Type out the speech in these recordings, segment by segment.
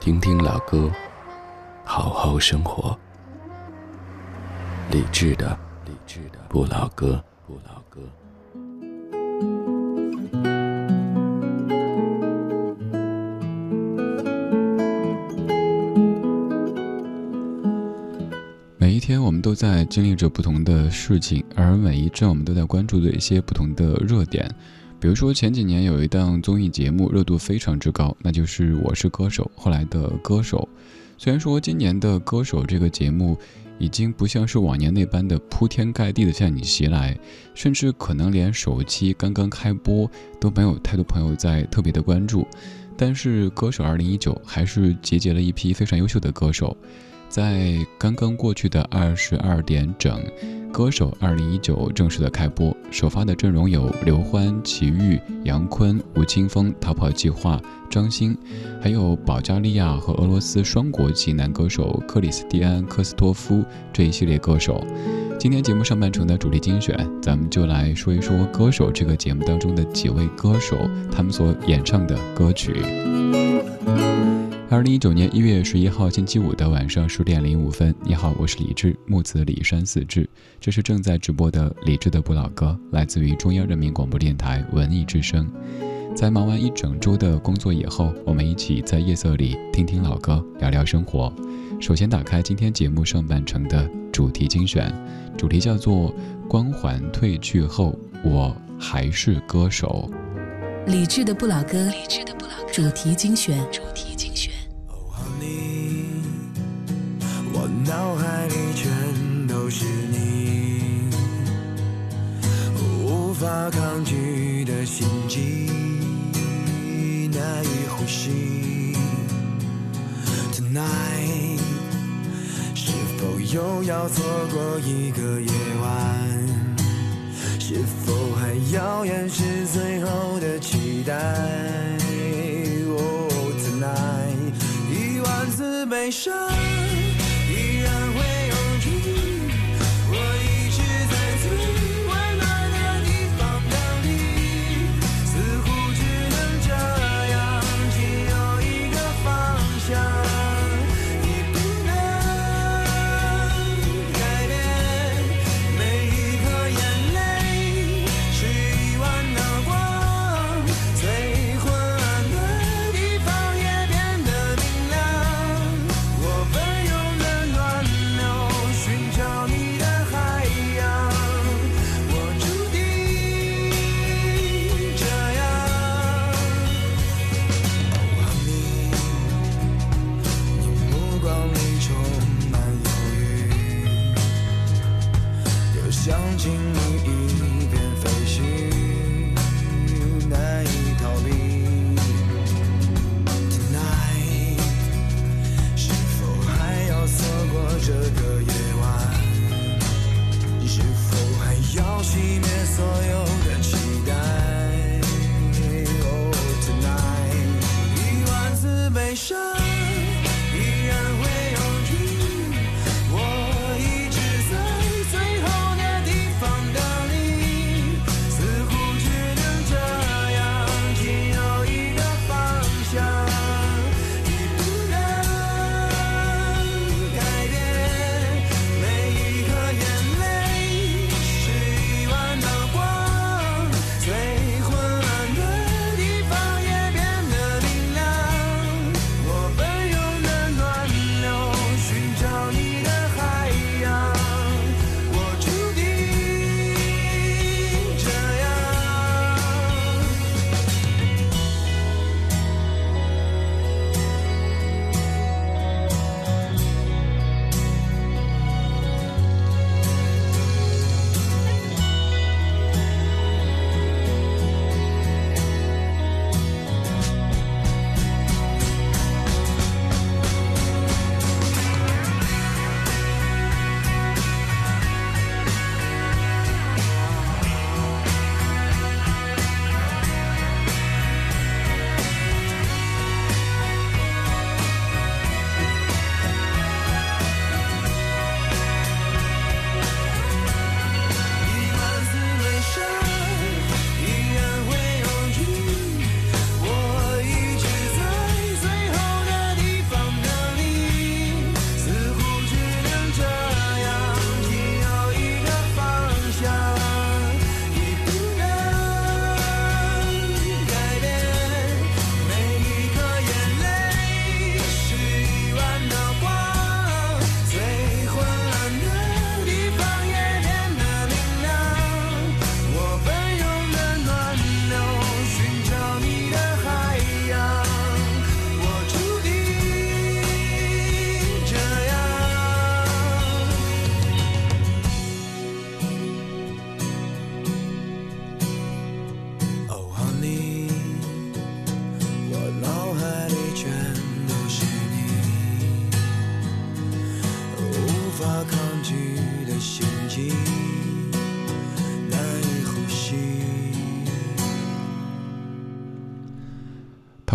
听听老歌，好好生活。理智的，理智的不老歌，不老歌。每一天，我们都在经历着不同的事情，而每一阵，我们都在关注着一些不同的热点。比如说前几年有一档综艺节目热度非常之高，那就是《我是歌手》。后来的歌手，虽然说今年的歌手这个节目已经不像是往年那般的铺天盖地的向你袭来，甚至可能连首期刚刚开播都没有太多朋友在特别的关注，但是《歌手2019》还是集结了一批非常优秀的歌手，在刚刚过去的二十二点整。歌手二零一九正式的开播，首发的阵容有刘欢、齐豫、杨坤、吴青峰、逃跑计划、张欣，还有保加利亚和俄罗斯双国籍男歌手克里斯蒂安·科斯托夫这一系列歌手。今天节目上半程的主题精选，咱们就来说一说《歌手》这个节目当中的几位歌手，他们所演唱的歌曲。二零一九年一月十一号星期五的晚上十点零五分，你好，我是李志，木子李山四志，这是正在直播的李志的不老歌，来自于中央人民广播电台文艺之声。在忙完一整周的工作以后，我们一起在夜色里听听老歌，聊聊生活。首先打开今天节目上半程的主题精选，主题叫做“光环褪去后，我还是歌手”。李智的不老歌主题精选，主题精选。脑海里全都是你，无法抗拒的心悸，难以呼吸。Tonight，是否又要错过一个夜晚？是否还要掩饰最后的期待？Oh tonight，一万次悲伤。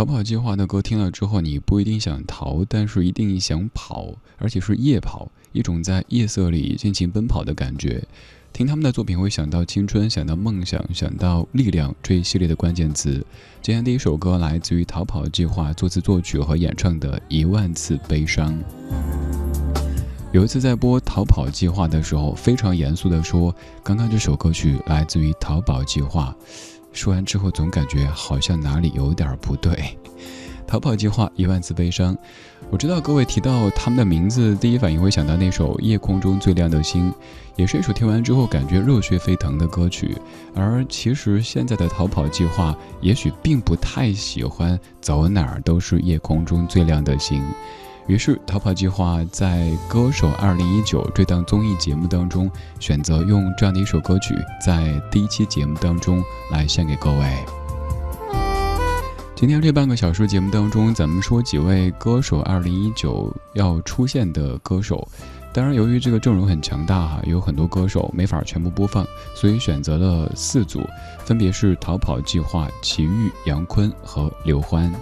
逃跑计划的歌听了之后，你不一定想逃，但是一定想跑，而且是夜跑，一种在夜色里尽情奔跑的感觉。听他们的作品会想到青春，想到梦想，想到力量这一系列的关键词。今天第一首歌来自于逃跑计划作词作曲和演唱的《一万次悲伤》。有一次在播《逃跑计划》的时候，非常严肃地说：“刚刚这首歌曲来自于《逃跑计划》。”说完之后，总感觉好像哪里有点不对。逃跑计划一万次悲伤，我知道各位提到他们的名字，第一反应会想到那首《夜空中最亮的星》，也是一首听完之后感觉热血沸腾的歌曲。而其实现在的逃跑计划，也许并不太喜欢走哪儿都是夜空中最亮的星。于是，逃跑计划在《歌手2019》这档综艺节目当中，选择用这样的一首歌曲，在第一期节目当中来献给各位。今天这半个小时节目当中，咱们说几位《歌手2019》要出现的歌手。当然，由于这个阵容很强大哈，有很多歌手没法全部播放，所以选择了四组，分别是逃跑计划、齐豫、杨坤和刘欢。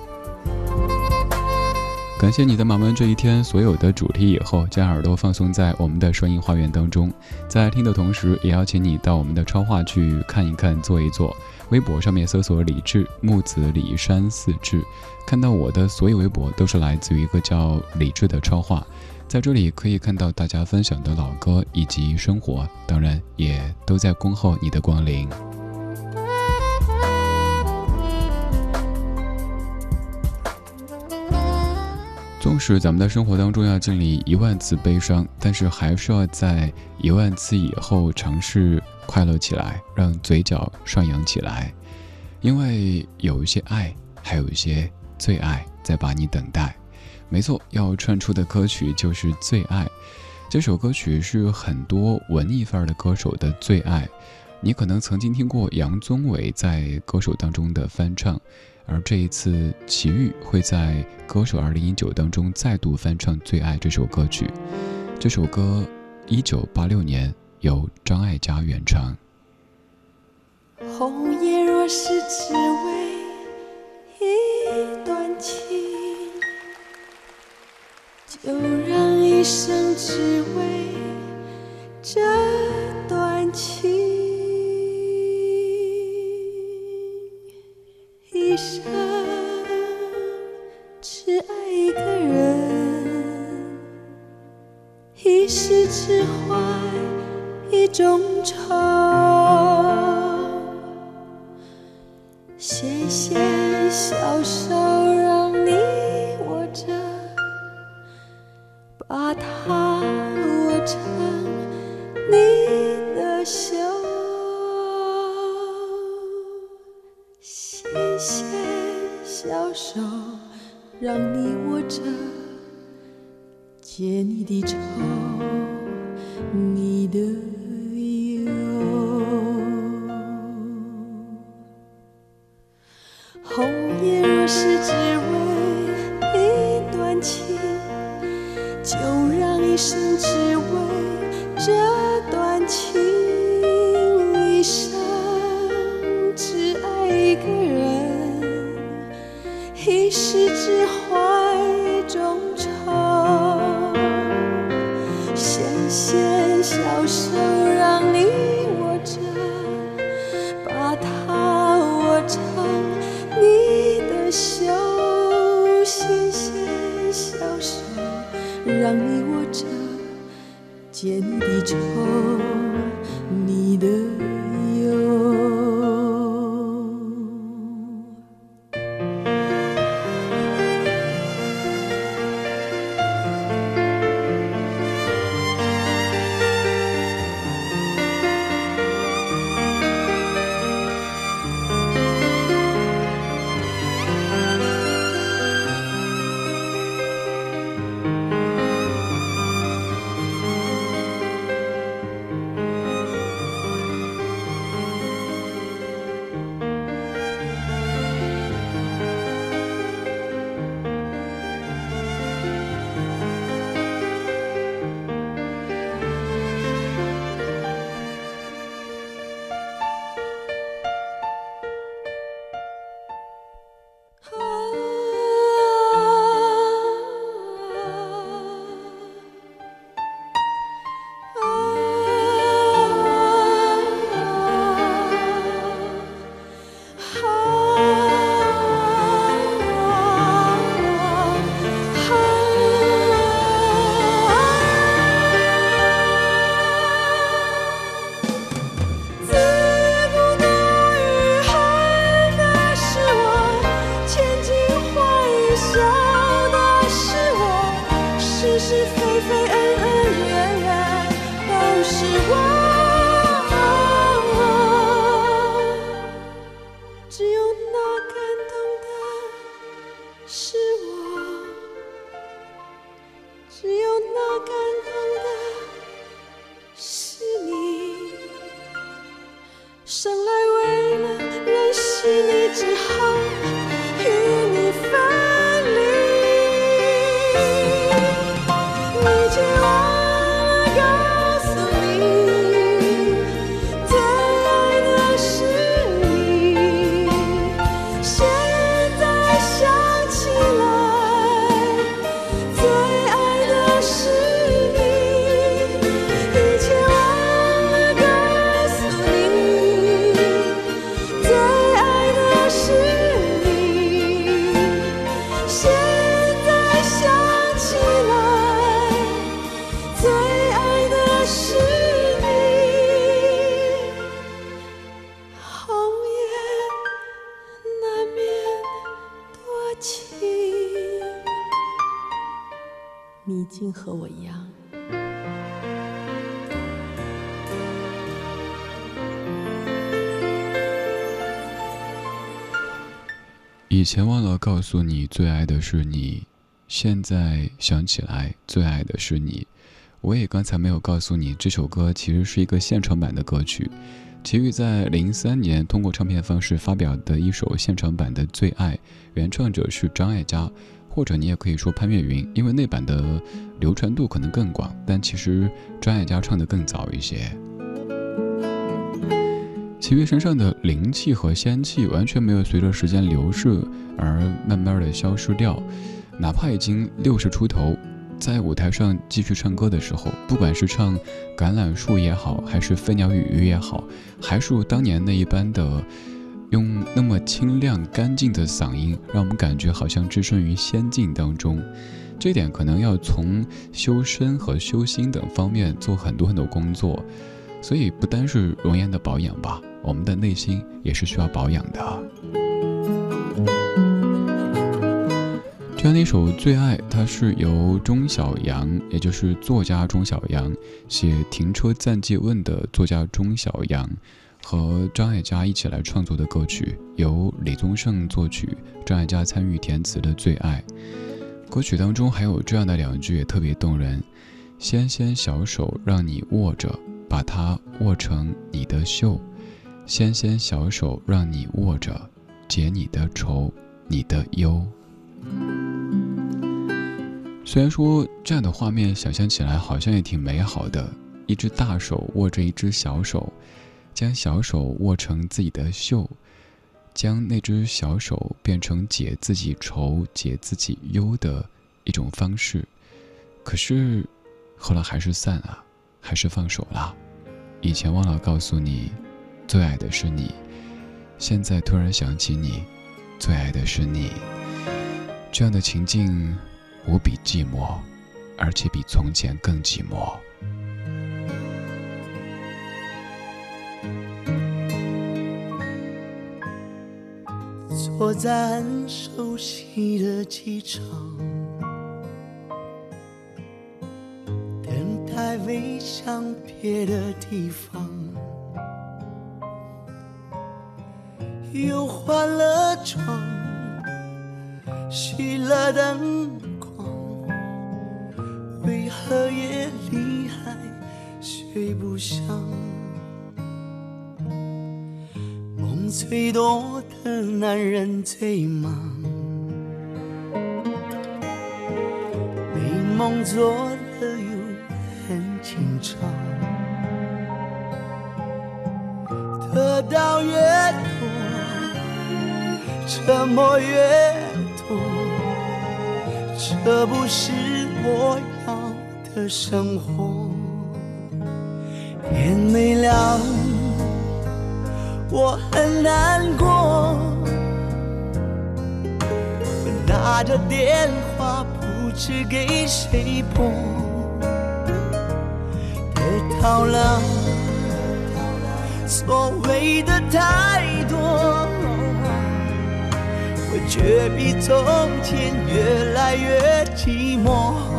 感谢你在忙完这一天所有的主题以后，将耳朵放松在我们的声音花园当中，在听的同时，也邀请你到我们的超话去看一看、坐一坐。微博上面搜索“李志木子李山四志”，看到我的所有微博都是来自于一个叫李志的超话，在这里可以看到大家分享的老歌以及生活，当然也都在恭候你的光临。纵使咱们的生活当中要经历一万次悲伤，但是还是要在一万次以后尝试快乐起来，让嘴角上扬起来，因为有一些爱，还有一些最爱在把你等待。没错，要串出的歌曲就是《最爱》。这首歌曲是很多文艺范儿的歌手的最爱，你可能曾经听过杨宗纬在歌手当中的翻唱。而这一次，齐豫会在《歌手2019》当中再度翻唱《最爱》这首歌曲。这首歌1986年由张艾嘉原唱。红叶若是只为一段情，就让一生只为这段情。一生只爱一个人，一世只怀一种愁。纤纤小手告诉你，最爱的是你；现在想起来，最爱的是你。我也刚才没有告诉你，这首歌其实是一个现场版的歌曲。齐豫在零三年通过唱片方式发表的一首现场版的《最爱》，原唱者是张艾嘉，或者你也可以说潘越云，因为那版的流传度可能更广，但其实张艾嘉唱的更早一些。齐豫身上的灵气和仙气完全没有随着时间流逝而慢慢的消失掉，哪怕已经六十出头，在舞台上继续唱歌的时候，不管是唱《橄榄树》也好，还是《飞鸟与鱼》也好，还是当年那一般的用那么清亮干净的嗓音，让我们感觉好像置身于仙境当中。这点可能要从修身和修心等方面做很多很多工作，所以不单是容颜的保养吧。我们的内心也是需要保养的。这样的一首《最爱》，它是由钟晓阳，也就是作家钟晓阳，写《停车暂借问》的作家钟晓阳，和张艾嘉一起来创作的歌曲，由李宗盛作曲，张艾嘉参与填词的《最爱》。歌曲当中还有这样的两句也特别动人：“纤纤小手让你握着，把它握成你的袖。”纤纤小手让你握着，解你的愁，你的忧。虽然说这样的画面想象起来好像也挺美好的，一只大手握着一只小手，将小手握成自己的袖，将那只小手变成解自己愁、解自己忧的一种方式。可是后来还是散了，还是放手了。以前忘了告诉你。最爱的是你，现在突然想起你，最爱的是你。这样的情境无比寂寞，而且比从前更寂寞。坐在很熟悉的机场，飞向别的地方。又换了床，熄了灯光，为何夜里还睡不香？梦最多的男人最忙，美梦做到越多。沉默越多，这不是我要的生活。天没亮，我很难过。我拿着电话，不知给谁拨。得到了所谓的太多。我却比从前越来越寂寞。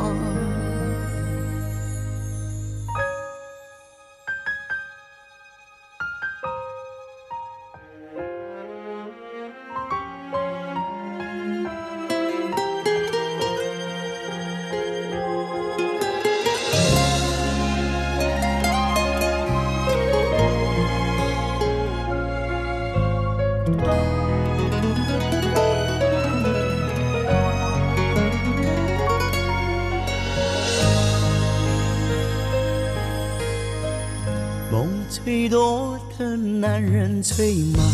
男人最忙，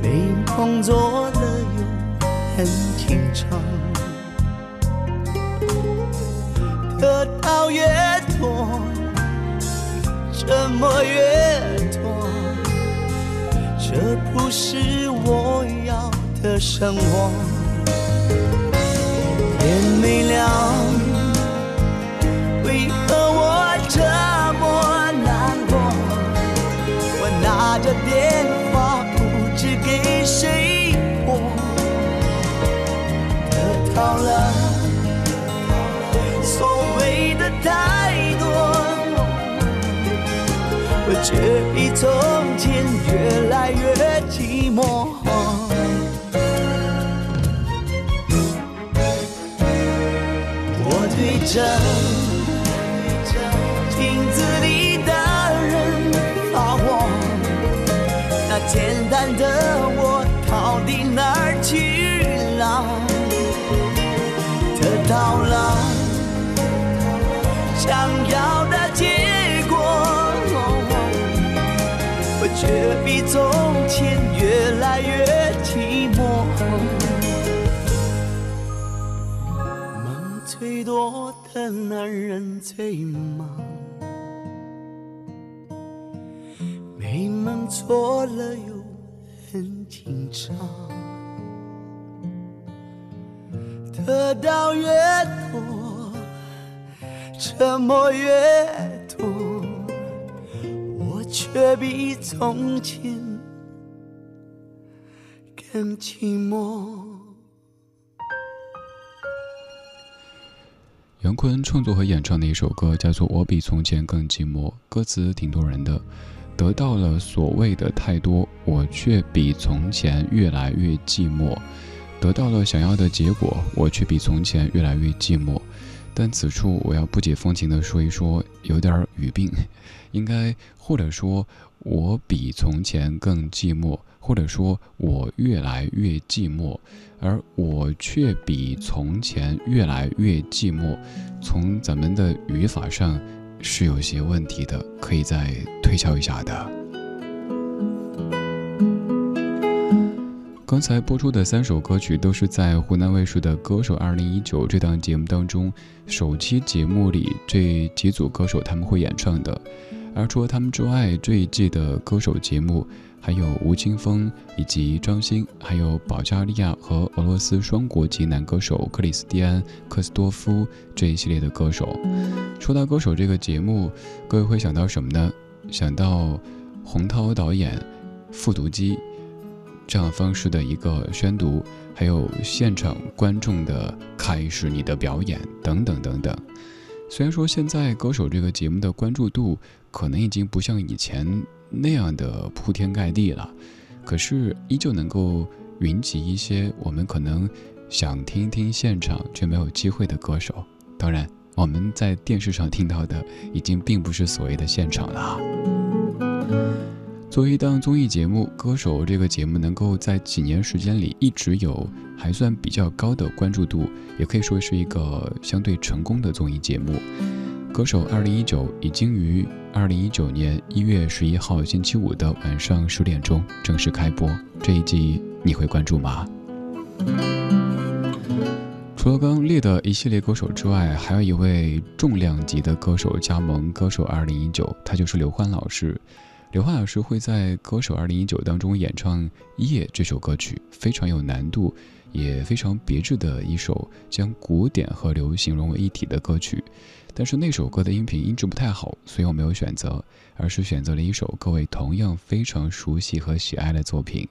美梦做了又很紧张，得到越多，折磨越多，这不是我要的生活。天没亮。从前越来越寂寞。我对着。镜子里的人发火，那简单的却比从前越来越寂寞。梦最多的男人最忙。美梦错了又很紧张，得到越多，折磨越多，却比从前更寂寞。杨坤创作和演唱的一首歌叫做《我比从前更寂寞》，歌词挺动人的。得到了所谓的太多，我却比从前越来越寂寞；得到了想要的结果，我却比从前越来越寂寞。但此处我要不解风情地说一说，有点语病，应该或者说我比从前更寂寞，或者说我越来越寂寞，而我却比从前越来越寂寞。从咱们的语法上。是有些问题的，可以再推敲一下的。刚才播出的三首歌曲都是在湖南卫视的《歌手2019》这档节目当中首期节目里这几组歌手他们会演唱的。而除了他们之外，这一季的歌手节目。还有吴青峰以及张欣，还有保加利亚和俄罗斯双国籍男歌手克里斯蒂安·科斯多夫这一系列的歌手。说到歌手这个节目，各位会想到什么呢？想到洪涛导演复读机这样方式的一个宣读，还有现场观众的开始你的表演等等等等。虽然说现在歌手这个节目的关注度可能已经不像以前。那样的铺天盖地了，可是依旧能够云集一些我们可能想听听现场却没有机会的歌手。当然，我们在电视上听到的已经并不是所谓的现场了。作为一档综艺节目，《歌手》这个节目能够在几年时间里一直有还算比较高的关注度，也可以说是一个相对成功的综艺节目。歌手二零一九已经于二零一九年一月十一号星期五的晚上十点钟正式开播。这一季你会关注吗？除了刚列的一系列歌手之外，还有一位重量级的歌手加盟歌手二零一九，他就是刘欢老师。刘欢老师会在歌手二零一九当中演唱《夜》这首歌曲，非常有难度，也非常别致的一首将古典和流行融为一体的歌曲。但是那首歌的音频音质不太好，所以我没有选择，而是选择了一首各位同样非常熟悉和喜爱的作品，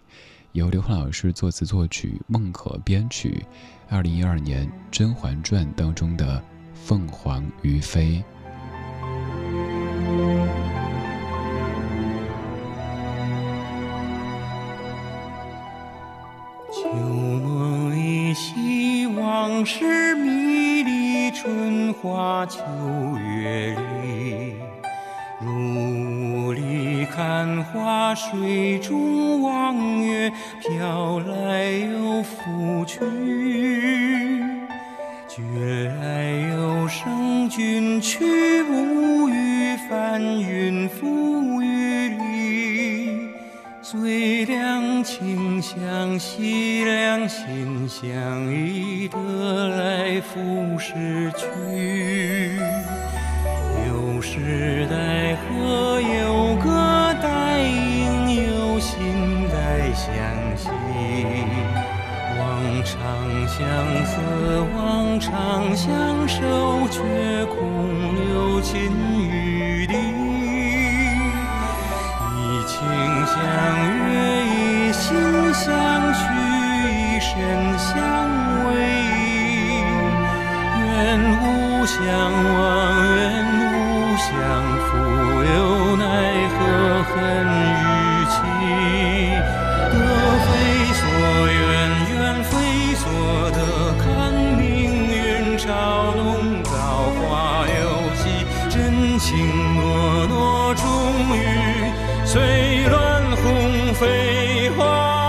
由刘欢老师作词作曲，孟可编曲，二零一二年《甄嬛传》当中的《凤凰于飞》。秋。诺，终于随乱红飞花。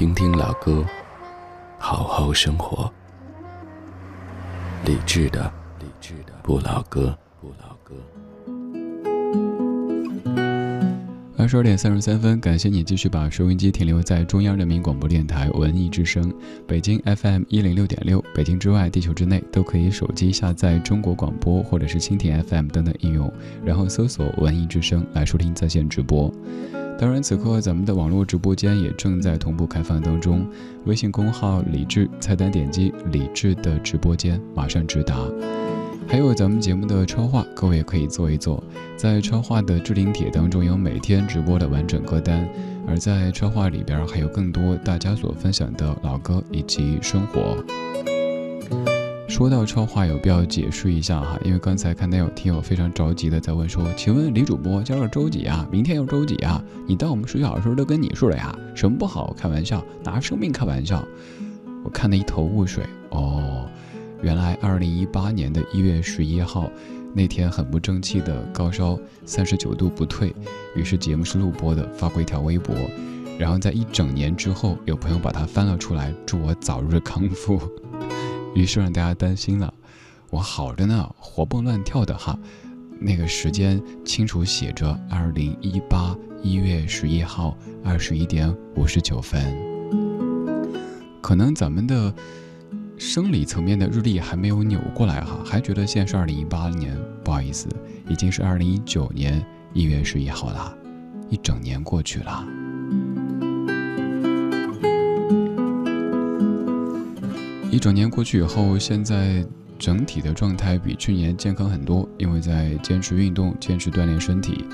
听听老歌，好好生活。理智的，理智的不老歌，不老歌。二十二点三十三分，感谢你继续把收音机停留在中央人民广播电台文艺之声，北京 FM 一零六点六，北京之外，地球之内都可以手机下载中国广播或者是蜻蜓 FM 等等应用，然后搜索文艺之声来收听在线直播。当然，此刻咱们的网络直播间也正在同步开放当中，微信公号“李智”菜单点击“李智”的直播间，马上直达。还有咱们节目的超话，各位可以做一做。在超话的置顶帖当中有每天直播的完整歌单，而在超话里边还有更多大家所分享的老歌以及生活。说到超话，有必要解释一下哈，因为刚才看到有听友非常着急的在问说：“请问李主播，今儿周几啊？明天又周几啊？你当我们十小时都跟你说了呀？什么不好？开玩笑，拿生命开玩笑。”我看得一头雾水哦。原来，二零一八年的一月十一号那天很不争气的高烧三十九度不退，于是节目是录播的，发过一条微博，然后在一整年之后，有朋友把它翻了出来，祝我早日康复，于是让大家担心了。我好着呢，活蹦乱跳的哈，那个时间清楚写着二零一八一月十一号二十一点五十九分，可能咱们的。生理层面的日历还没有扭过来哈，还觉得现在是二零一八年，不好意思，已经是二零一九年一月十一号了，一整年过去了。一整年过去以后，现在整体的状态比去年健康很多，因为在坚持运动，坚持锻炼身体。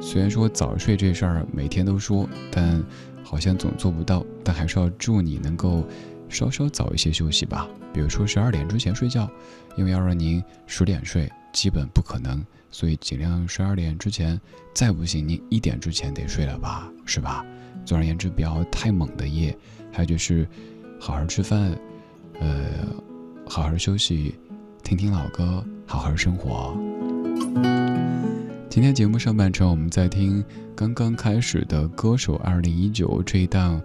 虽然说早睡这事儿每天都说，但好像总做不到，但还是要祝你能够。稍稍早一些休息吧，比如说十二点之前睡觉，因为要让您十点睡基本不可能，所以尽量十二点之前，再不行您一点之前得睡了吧，是吧？总而言之，不要太猛的夜，还有就是好好吃饭，呃，好好休息，听听老歌，好好生活。今天节目上半程，我们在听刚刚开始的《歌手二零一九》这一档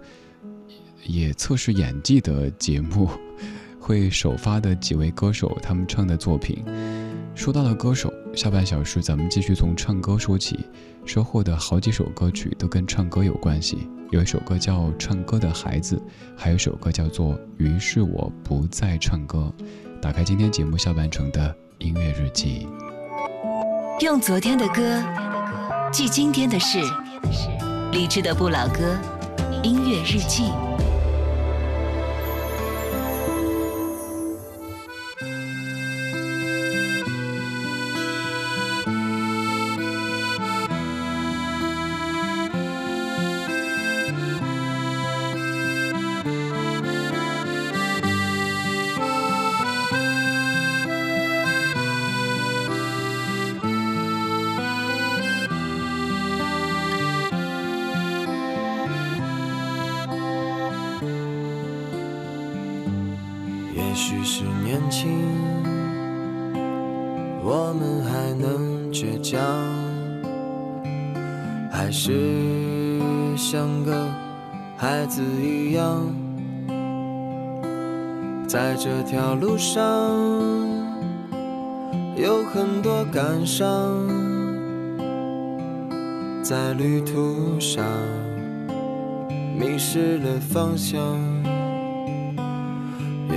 也测试演技的节目，会首发的几位歌手他们唱的作品。说到了歌手，下半小时咱们继续从唱歌说起，收获的好几首歌曲都跟唱歌有关系。有一首歌叫《唱歌的孩子》，还有一首歌叫做《于是我不再唱歌》。打开今天节目下半程的音乐日记。用昨天的歌记今天的事，理智的不老歌，音乐日记。是年轻，我们还能倔强，还是像个孩子一样，在这条路上有很多感伤，在旅途上迷失了方向。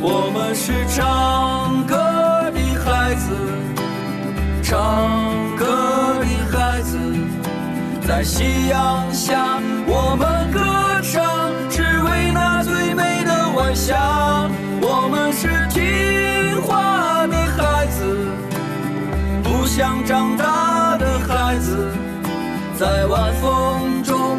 我们是唱歌的孩子，唱歌的孩子，在夕阳下，我们歌唱，只为那最美的晚霞。我们是听话的孩子，不想长大的孩子，在晚风中，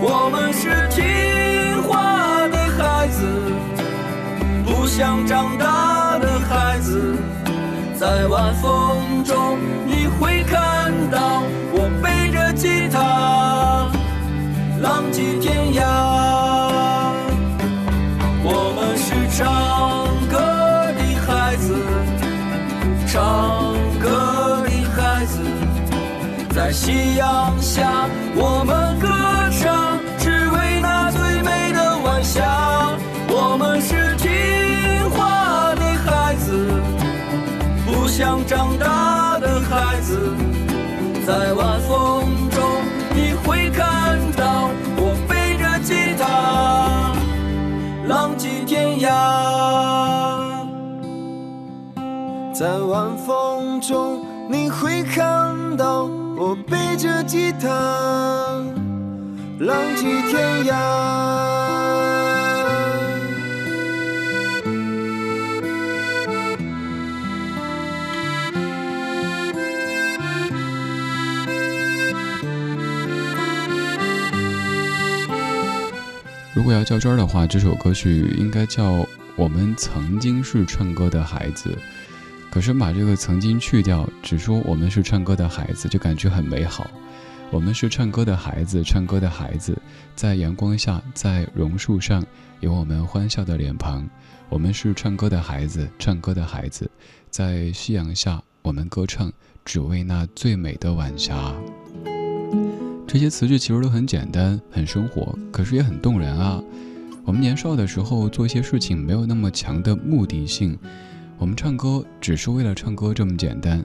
我们是听话的孩子，不想长大的孩子，在晚风中，你会看到我背着吉他，浪迹天涯。我们是唱歌的孩子，唱歌的孩子，在夕阳下，我们歌想长大的孩子，在晚风中，你会看到我背着吉他。浪迹天涯，在晚风中，你会看到我背着吉他，浪迹天涯。果要较真儿的话，这首歌曲应该叫《我们曾经是唱歌的孩子》。可是把这个“曾经”去掉，只说我们是唱歌的孩子，就感觉很美好。我们是唱歌的孩子，唱歌的孩子，在阳光下，在榕树上，有我们欢笑的脸庞。我们是唱歌的孩子，唱歌的孩子，在夕阳下，我们歌唱，只为那最美的晚霞。这些词句其实都很简单，很生活，可是也很动人啊。我们年少的时候做一些事情没有那么强的目的性，我们唱歌只是为了唱歌这么简单。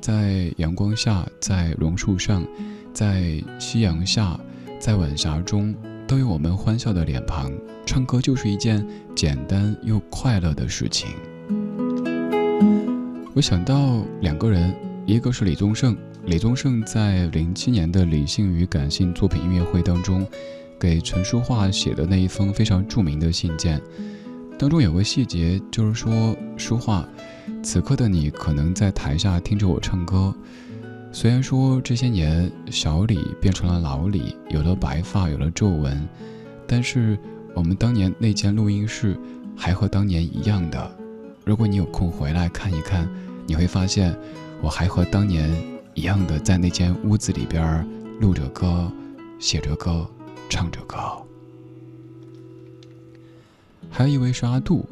在阳光下，在榕树上，在夕阳下，在晚霞中，都有我们欢笑的脸庞。唱歌就是一件简单又快乐的事情。我想到两个人，一个是李宗盛。李宗盛在零七年的理性与感性作品音乐会当中，给陈淑桦写的那一封非常著名的信件，当中有个细节，就是说淑桦，此刻的你可能在台下听着我唱歌，虽然说这些年小李变成了老李，有了白发，有了皱纹，但是我们当年那间录音室还和当年一样的。如果你有空回来看一看，你会发现我还和当年。一样的，在那间屋子里边录着歌，写着歌，唱着歌。还有一位是阿杜，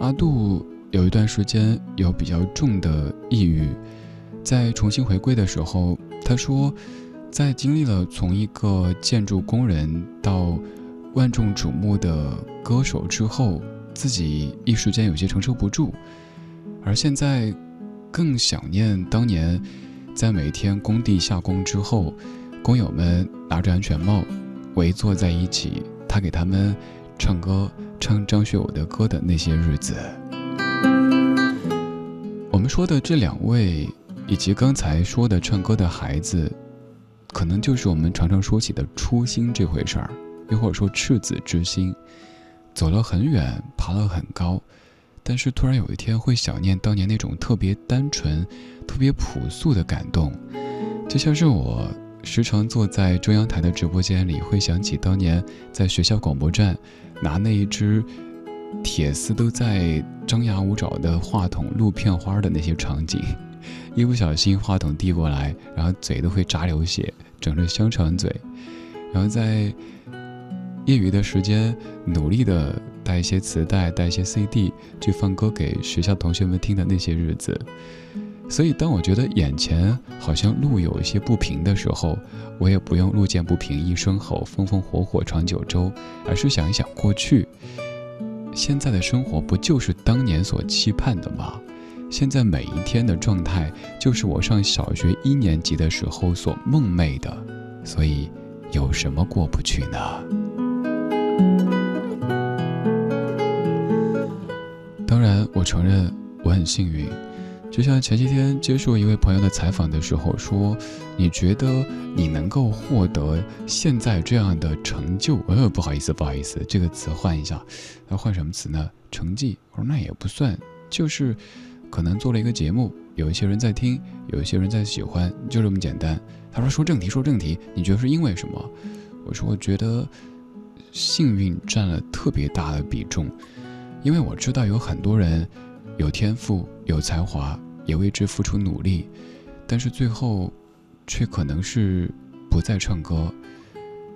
阿杜有一段时间有比较重的抑郁，在重新回归的时候，他说，在经历了从一个建筑工人到万众瞩目的歌手之后，自己一时间有些承受不住，而现在更想念当年。在每天工地下工之后，工友们拿着安全帽围坐在一起，他给他们唱歌，唱张学友的歌的那些日子。我们说的这两位，以及刚才说的唱歌的孩子，可能就是我们常常说起的初心这回事儿，又或者说赤子之心，走了很远，爬了很高。但是突然有一天会想念当年那种特别单纯、特别朴素的感动，就像是我时常坐在中央台的直播间里，会想起当年在学校广播站拿那一只铁丝都在张牙舞爪的话筒录片花的那些场景，一不小心话筒递过来，然后嘴都会扎流血，整着香肠嘴，然后在业余的时间努力的。带一些磁带，带一些 CD 去放歌给学校同学们听的那些日子，所以当我觉得眼前好像路有一些不平的时候，我也不用路见不平一声吼，风风火火闯九州，而是想一想过去，现在的生活不就是当年所期盼的吗？现在每一天的状态就是我上小学一年级的时候所梦寐的，所以有什么过不去呢？当然，我承认我很幸运。就像前几天接受一位朋友的采访的时候说：“你觉得你能够获得现在这样的成就？”呃，不好意思，不好意思，这个词换一下。要换什么词呢？成绩？我说那也不算，就是可能做了一个节目，有一些人在听，有一些人在喜欢，就这么简单。他说：“说正题，说正题，你觉得是因为什么？”我说：“我觉得幸运占了特别大的比重。”因为我知道有很多人有天赋、有才华，也为之付出努力，但是最后，却可能是不再唱歌，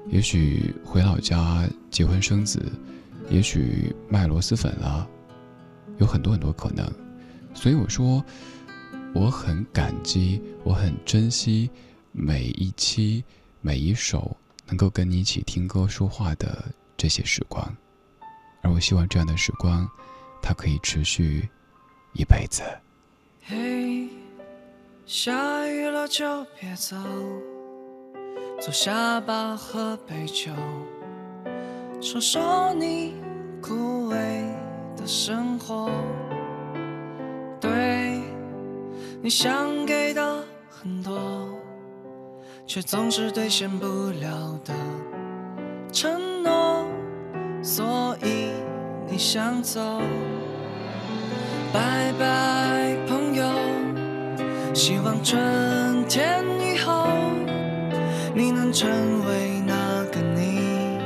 也许回老家结婚生子，也许卖螺蛳粉了，有很多很多可能。所以我说，我很感激，我很珍惜每一期、每一首能够跟你一起听歌说话的这些时光，而我希望这样的时光，它可以持续一辈子。嘿，下雨了就别走，坐下吧，喝杯酒，说说你枯萎的生活。对，你想给的很多，却总是兑现不了的承诺，所以你想走。拜拜，朋友。希望春天以后，你能成为那个你，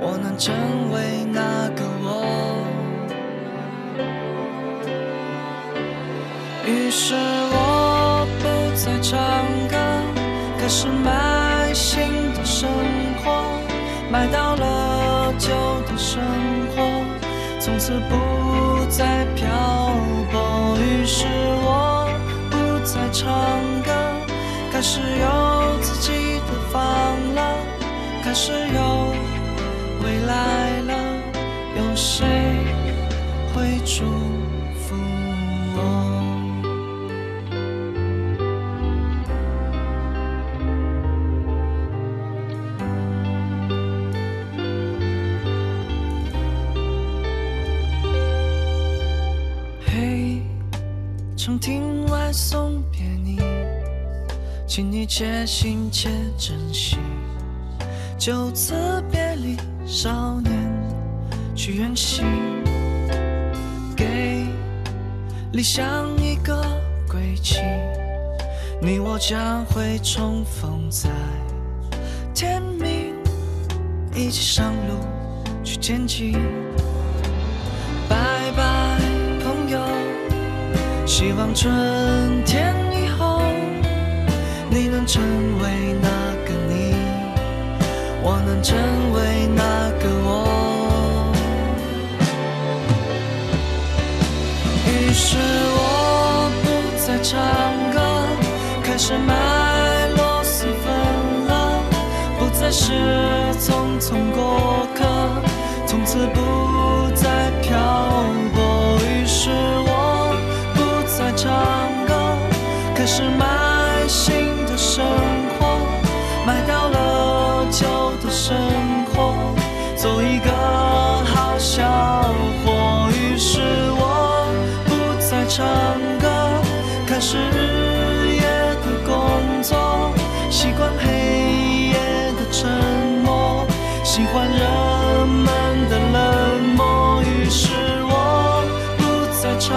我能成为那个我。于是我不再唱歌，开始买新的生活，买到了旧的生活，从此不再漂泊。于是我不再唱歌，开始有自己的房了，开始有未来了，有谁会祝福我？亭外送别你，请你且行且珍惜。就此别离，少年去远行，给理想一个归期。你我将会重逢在天明，一起上路去前进。希望春天以后，你能成为那个你，我能成为那个我。于是我不再唱歌，开始卖螺蛳粉了，不再是匆匆过客，从此不再漂生活，做一个好小伙。于是我不再唱歌，开始日夜的工作，习惯黑夜的沉默，喜欢人们的冷漠。于是我不再唱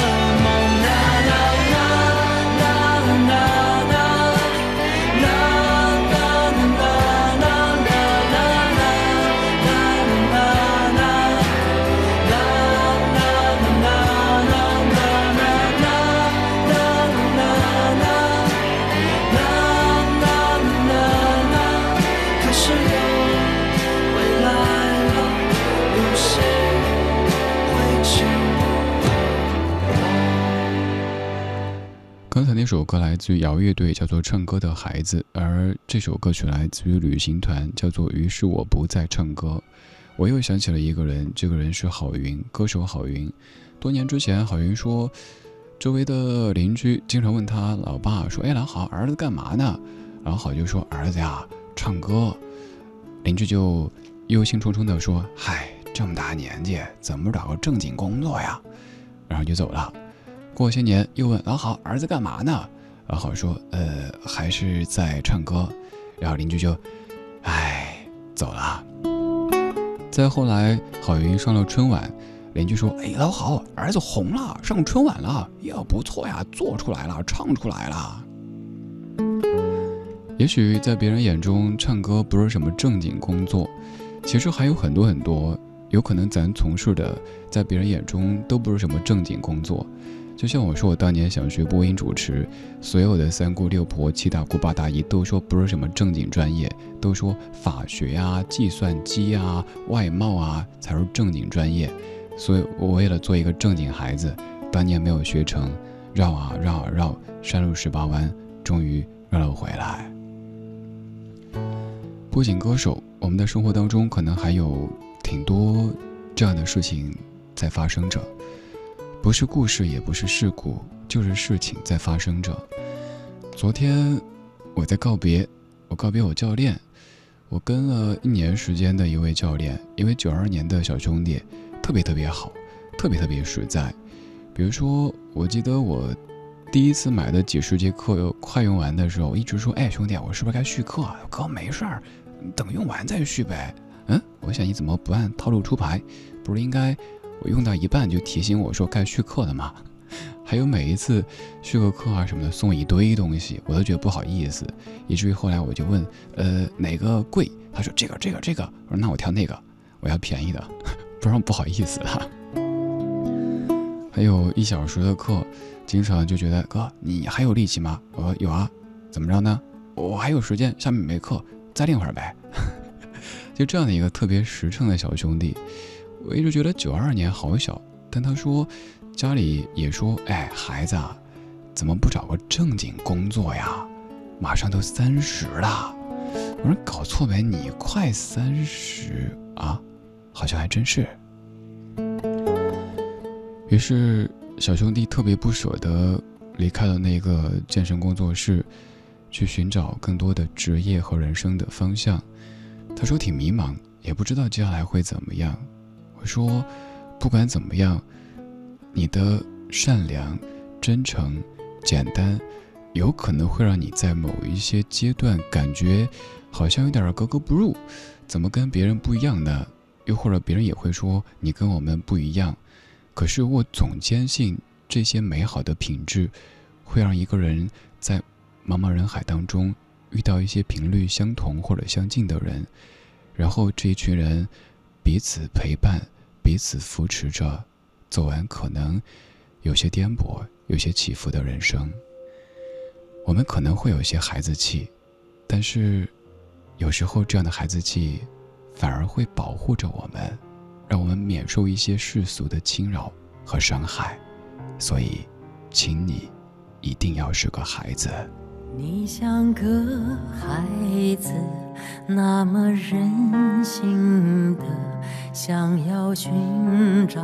刚才那首歌来自于摇乐队，叫做《唱歌的孩子》，而这首歌曲来自于旅行团，叫做《于是我不再唱歌》。我又想起了一个人，这个人是郝云，歌手郝云。多年之前，郝云说，周围的邻居经常问他老爸说：“哎，老郝，儿子干嘛呢？”老郝就说：“儿子呀，唱歌。”邻居就忧心忡忡地说：“嗨，这么大年纪，怎么找个正经工作呀？”然后就走了。过些年又问老郝儿子干嘛呢？老郝说：“呃，还是在唱歌。”然后邻居就，唉，走了。再后来，郝云上了春晚，邻居说：“哎，老郝儿子红了，上春晚了，呀，不错呀，做出来了，唱出来了。”也许在别人眼中，唱歌不是什么正经工作，其实还有很多很多，有可能咱从事的，在别人眼中都不是什么正经工作。就像我说，我当年想学播音主持，所有的三姑六婆、七大姑八大姨都说不是什么正经专业，都说法学啊、计算机啊、外贸啊才是正经专业。所以我为了做一个正经孩子，当年没有学成，绕啊绕啊绕，山路十八弯，终于绕了回来。不仅歌手，我们的生活当中可能还有挺多这样的事情在发生着。不是故事，也不是事故，就是事情在发生着。昨天我在告别，我告别我教练，我跟了一年时间的一位教练，一位九二年的小兄弟，特别特别好，特别特别实在。比如说，我记得我第一次买的几十节课快用完的时候，一直说：“哎，兄弟，我是不是该续课啊？”哥，没事儿，等用完再续呗。嗯，我想你怎么不按套路出牌？不是应该？我用到一半就提醒我说该续课了嘛，还有每一次续个课啊什么的送一堆东西，我都觉得不好意思，以至于后来我就问，呃哪个贵？他说这个这个这个，我说那我挑那个，我要便宜的，不然不好意思啊。还有一小时的课，经常就觉得哥你还有力气吗？我说有啊，怎么着呢？我还有时间，下面没课，再练会儿呗。就这样的一个特别实诚的小兄弟。我一直觉得九二年好小，但他说家里也说，哎，孩子啊，怎么不找个正经工作呀？马上都三十了。我说搞错没？你快三十啊？好像还真是。于是小兄弟特别不舍得离开了那个健身工作室，去寻找更多的职业和人生的方向。他说挺迷茫，也不知道接下来会怎么样。说，不管怎么样，你的善良、真诚、简单，有可能会让你在某一些阶段感觉好像有点格格不入，怎么跟别人不一样呢？又或者别人也会说你跟我们不一样。可是我总坚信这些美好的品质，会让一个人在茫茫人海当中遇到一些频率相同或者相近的人，然后这一群人。彼此陪伴，彼此扶持着，走完可能有些颠簸、有些起伏的人生。我们可能会有些孩子气，但是有时候这样的孩子气反而会保护着我们，让我们免受一些世俗的侵扰和伤害。所以，请你一定要是个孩子。你像个孩子，那么任性的想要寻找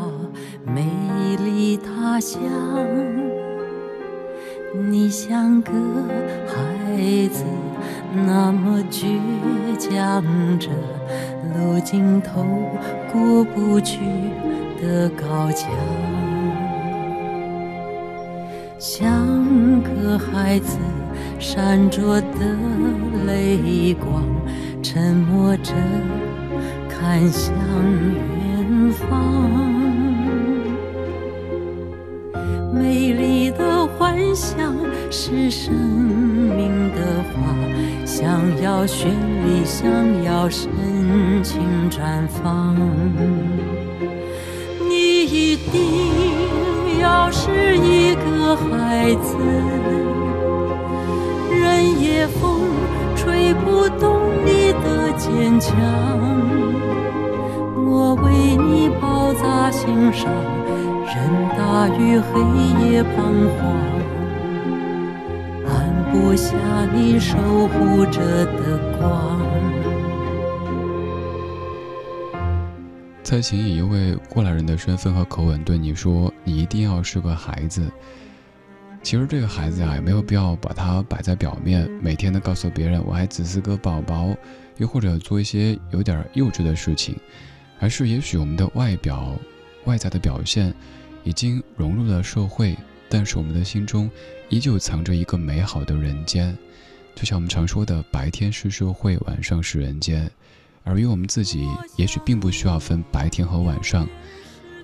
美丽他乡。你像个孩子，那么倔强着路尽头过不去的高墙。像个孩子。闪着的泪光，沉默着看向远方。美丽的幻想是生命的花，想要绚丽，想要深情绽放。你一定孩子。任夜风吹不动你的坚强，我为你包扎心上，任大雨黑夜彷徨。落下你守护着的光。蔡琴以一位过来人的身份和口吻对你说：“你一定要是个孩子。”其实这个孩子啊，也没有必要把它摆在表面，每天的告诉别人我还只是个宝宝，又或者做一些有点幼稚的事情，而是也许我们的外表、外在的表现已经融入了社会，但是我们的心中依旧藏着一个美好的人间。就像我们常说的，白天是社会，晚上是人间。而于我们自己，也许并不需要分白天和晚上。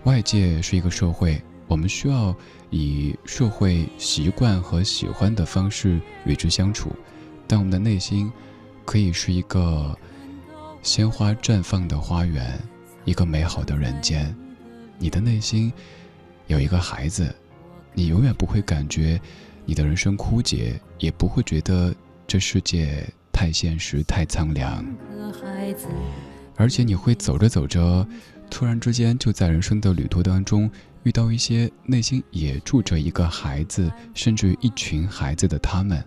外界是一个社会，我们需要以社会习惯和喜欢的方式与之相处，但我们的内心可以是一个鲜花绽放的花园，一个美好的人间。你的内心有一个孩子，你永远不会感觉你的人生枯竭，也不会觉得这世界。太现实，太苍凉，而且你会走着走着，突然之间就在人生的旅途当中遇到一些内心也住着一个孩子，甚至一群孩子的他们，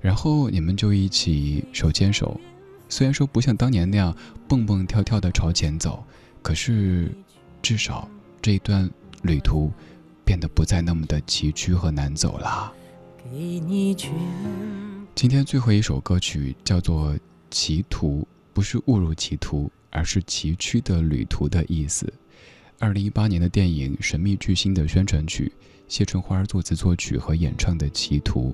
然后你们就一起手牵手，虽然说不像当年那样蹦蹦跳跳的朝前走，可是至少这一段旅途变得不再那么的崎岖和难走了。今天最后一首歌曲叫做《歧途》，不是误入歧途，而是崎岖的旅途的意思。二零一八年的电影《神秘巨星》的宣传曲，谢春花作词作曲和演唱的《歧途》。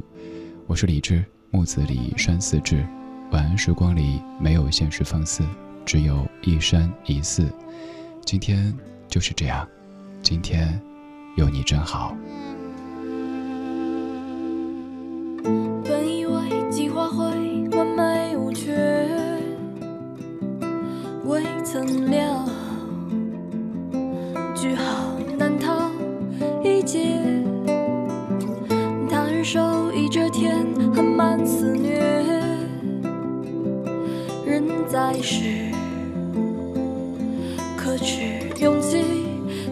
我是李志，木子李山寺志。晚安时光里没有现实放肆，只有一山一寺。今天就是这样，今天有你真好。本以为计划会完美无缺未曾料，只好难逃一劫。他日守一遮天，很慢肆虐。人在世，可知勇气？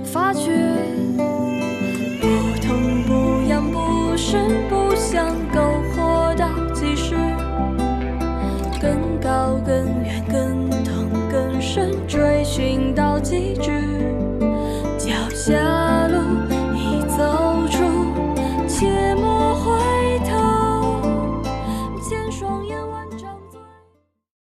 发觉